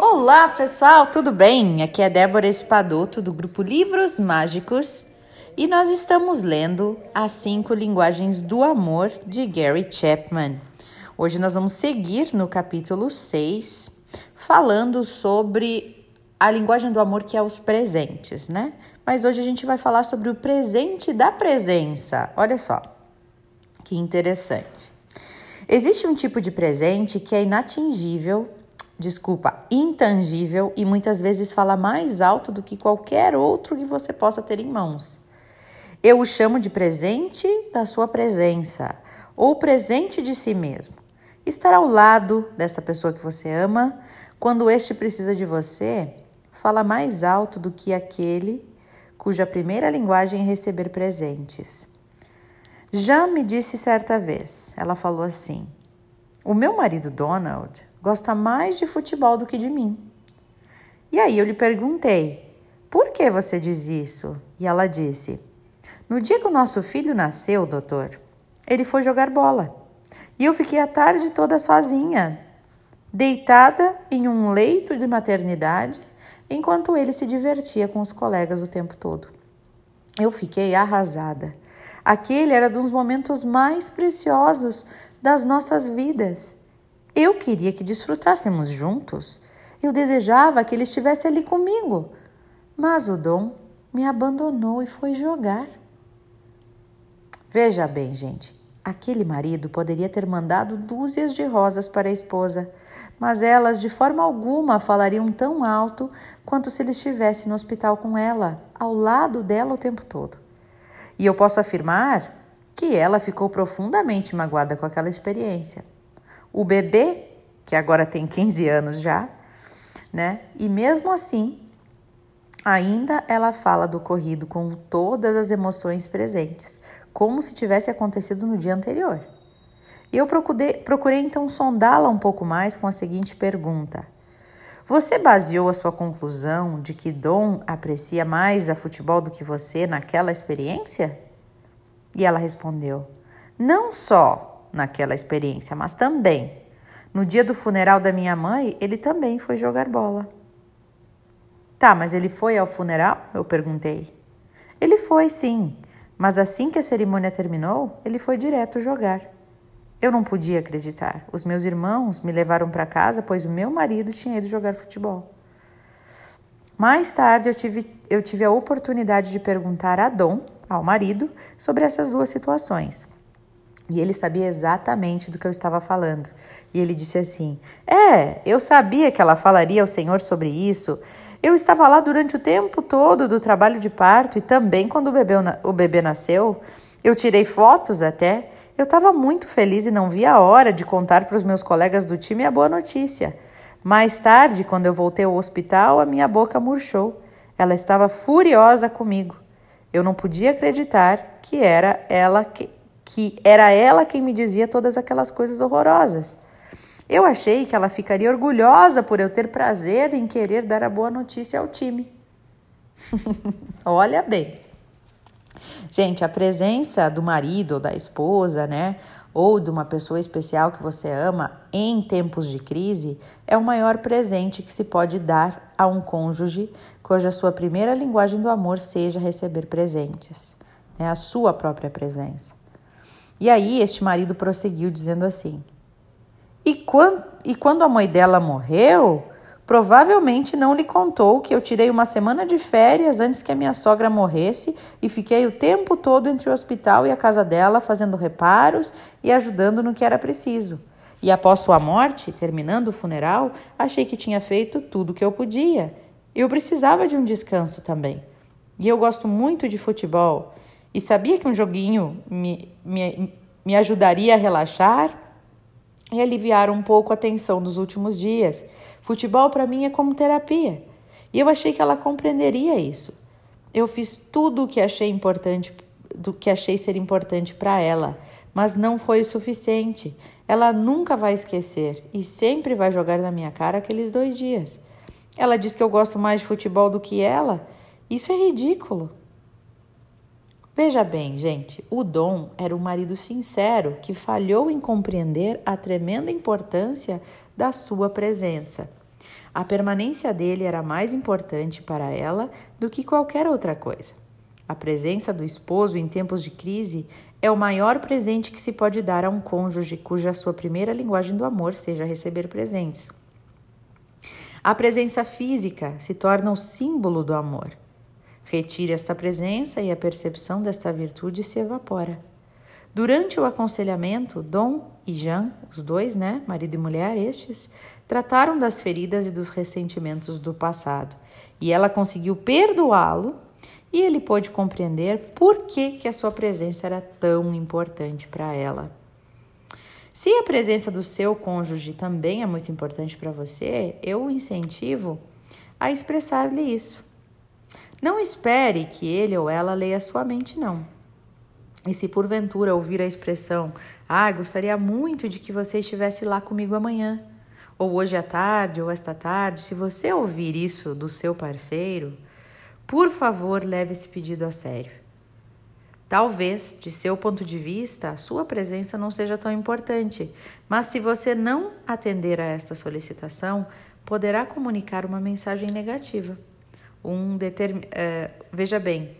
Olá, pessoal, tudo bem? Aqui é Débora Espadoto do grupo Livros Mágicos e nós estamos lendo As Cinco Linguagens do Amor de Gary Chapman. Hoje nós vamos seguir no capítulo 6, falando sobre a linguagem do amor que é os presentes, né? Mas hoje a gente vai falar sobre o presente da presença. Olha só, que interessante. Existe um tipo de presente que é inatingível, desculpa, intangível e muitas vezes fala mais alto do que qualquer outro que você possa ter em mãos. Eu o chamo de presente da sua presença ou presente de si mesmo. Estar ao lado dessa pessoa que você ama quando este precisa de você fala mais alto do que aquele cuja primeira linguagem é receber presentes. Já me disse certa vez, ela falou assim: O meu marido Donald gosta mais de futebol do que de mim. E aí eu lhe perguntei: Por que você diz isso? E ela disse: No dia que o nosso filho nasceu, doutor, ele foi jogar bola. E eu fiquei a tarde toda sozinha, deitada em um leito de maternidade, enquanto ele se divertia com os colegas o tempo todo. Eu fiquei arrasada. Aquele era um dos momentos mais preciosos das nossas vidas. Eu queria que desfrutássemos juntos. Eu desejava que ele estivesse ali comigo. Mas o Dom me abandonou e foi jogar. Veja bem, gente, aquele marido poderia ter mandado dúzias de rosas para a esposa, mas elas de forma alguma falariam tão alto quanto se ele estivesse no hospital com ela, ao lado dela o tempo todo. E eu posso afirmar que ela ficou profundamente magoada com aquela experiência. O bebê, que agora tem 15 anos já, né? E mesmo assim, ainda ela fala do ocorrido com todas as emoções presentes, como se tivesse acontecido no dia anterior. E eu procurei, procurei então sondá-la um pouco mais com a seguinte pergunta: você baseou a sua conclusão de que Dom aprecia mais a futebol do que você naquela experiência? E ela respondeu: Não só naquela experiência, mas também. No dia do funeral da minha mãe, ele também foi jogar bola. Tá, mas ele foi ao funeral? Eu perguntei. Ele foi, sim, mas assim que a cerimônia terminou, ele foi direto jogar. Eu não podia acreditar. Os meus irmãos me levaram para casa, pois o meu marido tinha ido jogar futebol. Mais tarde, eu tive, eu tive a oportunidade de perguntar a Dom, ao marido, sobre essas duas situações. E ele sabia exatamente do que eu estava falando. E ele disse assim: É, eu sabia que ela falaria ao Senhor sobre isso. Eu estava lá durante o tempo todo do trabalho de parto e também quando o bebê, o bebê nasceu. Eu tirei fotos até. Eu estava muito feliz e não via a hora de contar para os meus colegas do time a boa notícia. Mais tarde, quando eu voltei ao hospital, a minha boca murchou. Ela estava furiosa comigo. Eu não podia acreditar que era ela que, que era ela quem me dizia todas aquelas coisas horrorosas. Eu achei que ela ficaria orgulhosa por eu ter prazer em querer dar a boa notícia ao time. Olha bem. Gente, a presença do marido ou da esposa, né, ou de uma pessoa especial que você ama em tempos de crise é o maior presente que se pode dar a um cônjuge cuja sua primeira linguagem do amor seja receber presentes, né, a sua própria presença. E aí este marido prosseguiu dizendo assim: e quando, e quando a mãe dela morreu, Provavelmente não lhe contou que eu tirei uma semana de férias antes que a minha sogra morresse e fiquei o tempo todo entre o hospital e a casa dela fazendo reparos e ajudando no que era preciso. E após sua morte, terminando o funeral, achei que tinha feito tudo o que eu podia. Eu precisava de um descanso também. E eu gosto muito de futebol e sabia que um joguinho me, me, me ajudaria a relaxar e aliviar um pouco a tensão dos últimos dias. Futebol para mim é como terapia. E eu achei que ela compreenderia isso. Eu fiz tudo o que achei importante, do que achei ser importante para ela, mas não foi o suficiente. Ela nunca vai esquecer e sempre vai jogar na minha cara aqueles dois dias. Ela diz que eu gosto mais de futebol do que ela. Isso é ridículo. Veja bem, gente, o Dom era um marido sincero que falhou em compreender a tremenda importância da sua presença. A permanência dele era mais importante para ela do que qualquer outra coisa. A presença do esposo em tempos de crise é o maior presente que se pode dar a um cônjuge cuja sua primeira linguagem do amor seja receber presentes. A presença física se torna o símbolo do amor. Retire esta presença e a percepção desta virtude se evapora. Durante o aconselhamento, Dom e Jean, os dois, né, marido e mulher, estes, trataram das feridas e dos ressentimentos do passado. E ela conseguiu perdoá-lo e ele pôde compreender por que, que a sua presença era tão importante para ela. Se a presença do seu cônjuge também é muito importante para você, eu o incentivo a expressar-lhe isso. Não espere que ele ou ela leia sua mente, não. E se porventura ouvir a expressão, ah, gostaria muito de que você estivesse lá comigo amanhã, ou hoje à tarde, ou esta tarde, se você ouvir isso do seu parceiro, por favor, leve esse pedido a sério. Talvez, de seu ponto de vista, a sua presença não seja tão importante, mas se você não atender a esta solicitação, poderá comunicar uma mensagem negativa um determin... Uh, veja bem,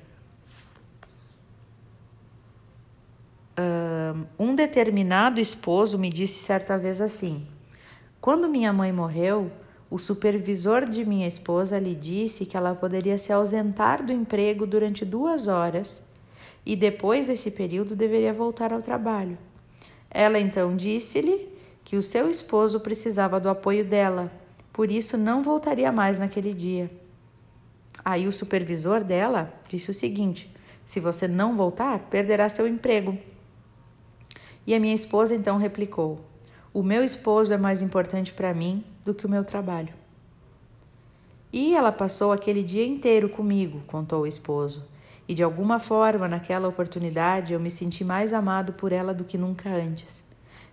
uh, um determinado esposo me disse certa vez assim: quando minha mãe morreu, o supervisor de minha esposa lhe disse que ela poderia se ausentar do emprego durante duas horas e depois desse período deveria voltar ao trabalho. Ela então disse-lhe que o seu esposo precisava do apoio dela, por isso não voltaria mais naquele dia. Aí o supervisor dela disse o seguinte: se você não voltar, perderá seu emprego. E a minha esposa então replicou: O meu esposo é mais importante para mim do que o meu trabalho. E ela passou aquele dia inteiro comigo, contou o esposo. E de alguma forma, naquela oportunidade, eu me senti mais amado por ela do que nunca antes.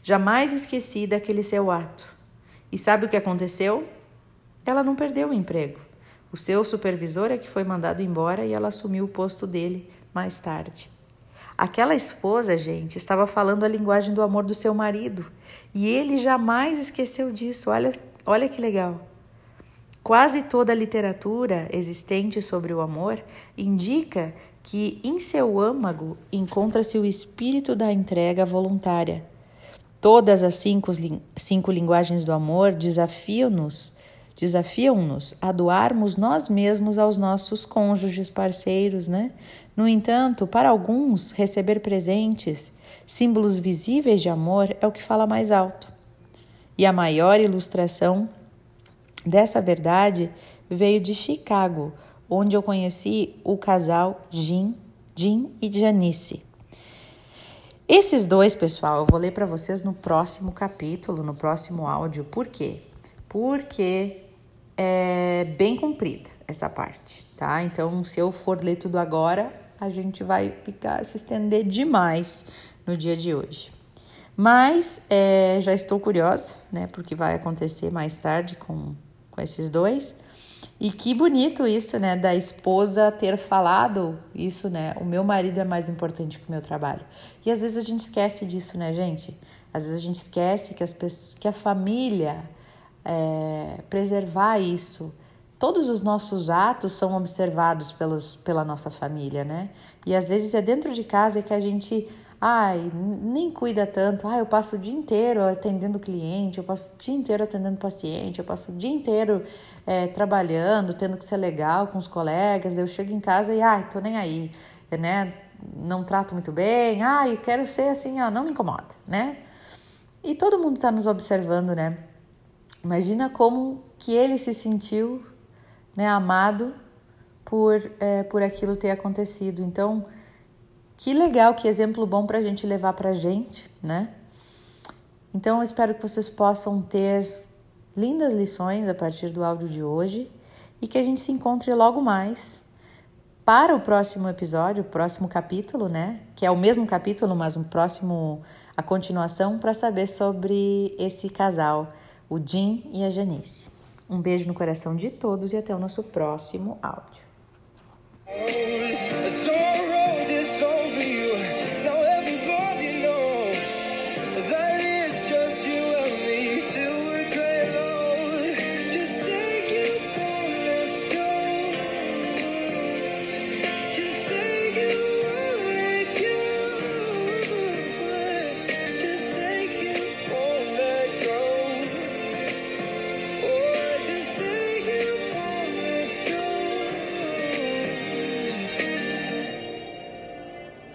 Jamais esqueci daquele seu ato. E sabe o que aconteceu? Ela não perdeu o emprego. O seu supervisor é que foi mandado embora e ela assumiu o posto dele mais tarde. Aquela esposa, gente, estava falando a linguagem do amor do seu marido e ele jamais esqueceu disso. Olha, olha que legal. Quase toda a literatura existente sobre o amor indica que em seu âmago encontra-se o espírito da entrega voluntária. Todas as cinco, cinco linguagens do amor desafiam-nos desafiam-nos a doarmos nós mesmos aos nossos cônjuges, parceiros, né? No entanto, para alguns, receber presentes, símbolos visíveis de amor, é o que fala mais alto. E a maior ilustração dessa verdade veio de Chicago, onde eu conheci o casal Jim, Jim e Janice. Esses dois, pessoal, eu vou ler para vocês no próximo capítulo, no próximo áudio. Por quê? Porque é bem comprida essa parte, tá? Então, se eu for ler tudo agora, a gente vai ficar se estender demais no dia de hoje. Mas é, já estou curiosa, né? Porque vai acontecer mais tarde com, com esses dois. E que bonito isso, né? Da esposa ter falado isso, né? O meu marido é mais importante que o meu trabalho. E às vezes a gente esquece disso, né, gente? Às vezes a gente esquece que as pessoas, que a família é, preservar isso. Todos os nossos atos são observados pelos, pela nossa família, né? E às vezes é dentro de casa que a gente, ai, nem cuida tanto. Ah, eu passo o dia inteiro atendendo cliente, eu passo o dia inteiro atendendo paciente, eu passo o dia inteiro é, trabalhando, tendo que ser legal com os colegas. Eu chego em casa e, ai, tô nem aí, né? Não trato muito bem, ai, quero ser assim, ó, não me incomoda, né? E todo mundo está nos observando, né? Imagina como que ele se sentiu né, amado por, é, por aquilo ter acontecido. Então, que legal, que exemplo bom para a gente levar para a gente, né? Então, eu espero que vocês possam ter lindas lições a partir do áudio de hoje e que a gente se encontre logo mais para o próximo episódio, o próximo capítulo, né? Que é o mesmo capítulo, mas um próximo, a continuação, para saber sobre esse casal o Jim e a Janice. Um beijo no coração de todos e até o nosso próximo áudio.